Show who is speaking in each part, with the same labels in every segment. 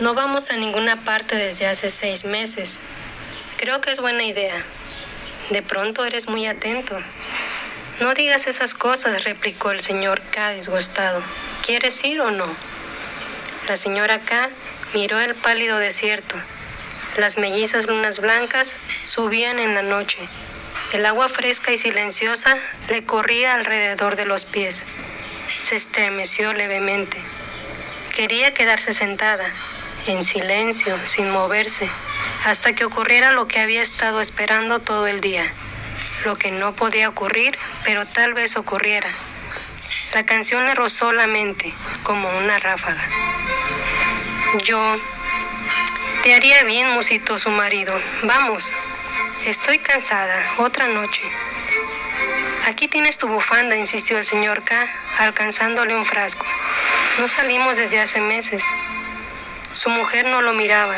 Speaker 1: No vamos a ninguna parte desde hace seis meses. Creo que es buena idea. De pronto eres muy atento. No digas esas cosas, replicó el señor K disgustado. ¿Quieres ir o no? La señora K miró el pálido desierto. Las mellizas lunas blancas subían en la noche. El agua fresca y silenciosa le corría alrededor de los pies. Se estremeció levemente. Quería quedarse sentada, en silencio, sin moverse, hasta que ocurriera lo que había estado esperando todo el día, lo que no podía ocurrir, pero tal vez ocurriera. La canción le rozó la mente como una ráfaga. Yo, te haría bien, musitó su marido. Vamos, estoy cansada, otra noche. Aquí tienes tu bufanda, insistió el señor K, alcanzándole un frasco. No salimos desde hace meses. Su mujer no lo miraba.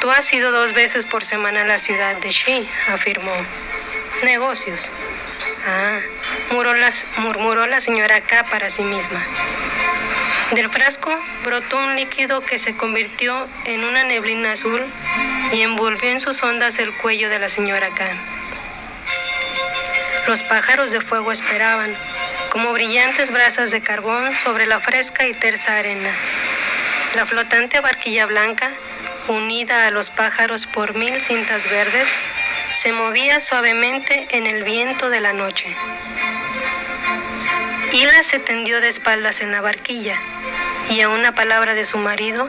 Speaker 1: Tú has ido dos veces por semana a la ciudad de Shi, afirmó. Negocios. Ah, murmuró la señora K para sí misma. Del frasco brotó un líquido que se convirtió en una neblina azul y envolvió en sus ondas el cuello de la señora K. Los pájaros de fuego esperaban, como brillantes brasas de carbón sobre la fresca y tersa arena. La flotante barquilla blanca, unida a los pájaros por mil cintas verdes, se movía suavemente en el viento de la noche. Hila se tendió de espaldas en la barquilla, y a una palabra de su marido,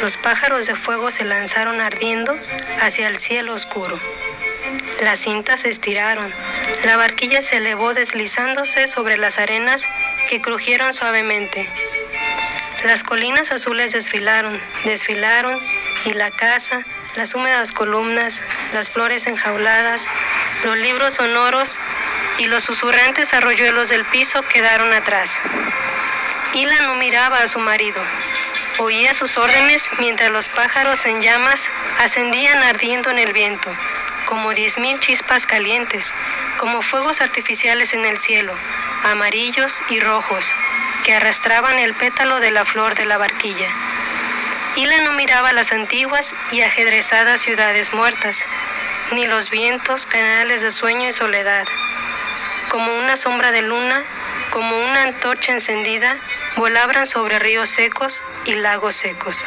Speaker 1: los pájaros de fuego se lanzaron ardiendo hacia el cielo oscuro. Las cintas se estiraron, la barquilla se elevó deslizándose sobre las arenas que crujieron suavemente. Las colinas azules desfilaron, desfilaron, y la casa, las húmedas columnas, las flores enjauladas, los libros sonoros y los susurrantes arroyuelos del piso quedaron atrás. Hila no miraba a su marido. Oía sus órdenes mientras los pájaros en llamas ascendían ardiendo en el viento, como diez mil chispas calientes, como fuegos artificiales en el cielo, amarillos y rojos, que arrastraban el pétalo de la flor de la barquilla. Hila no miraba las antiguas y ajedrezadas ciudades muertas, ni los vientos canales de sueño y soledad. Como una sombra de luna, como una antorcha encendida, volaban sobre ríos secos y lagos secos.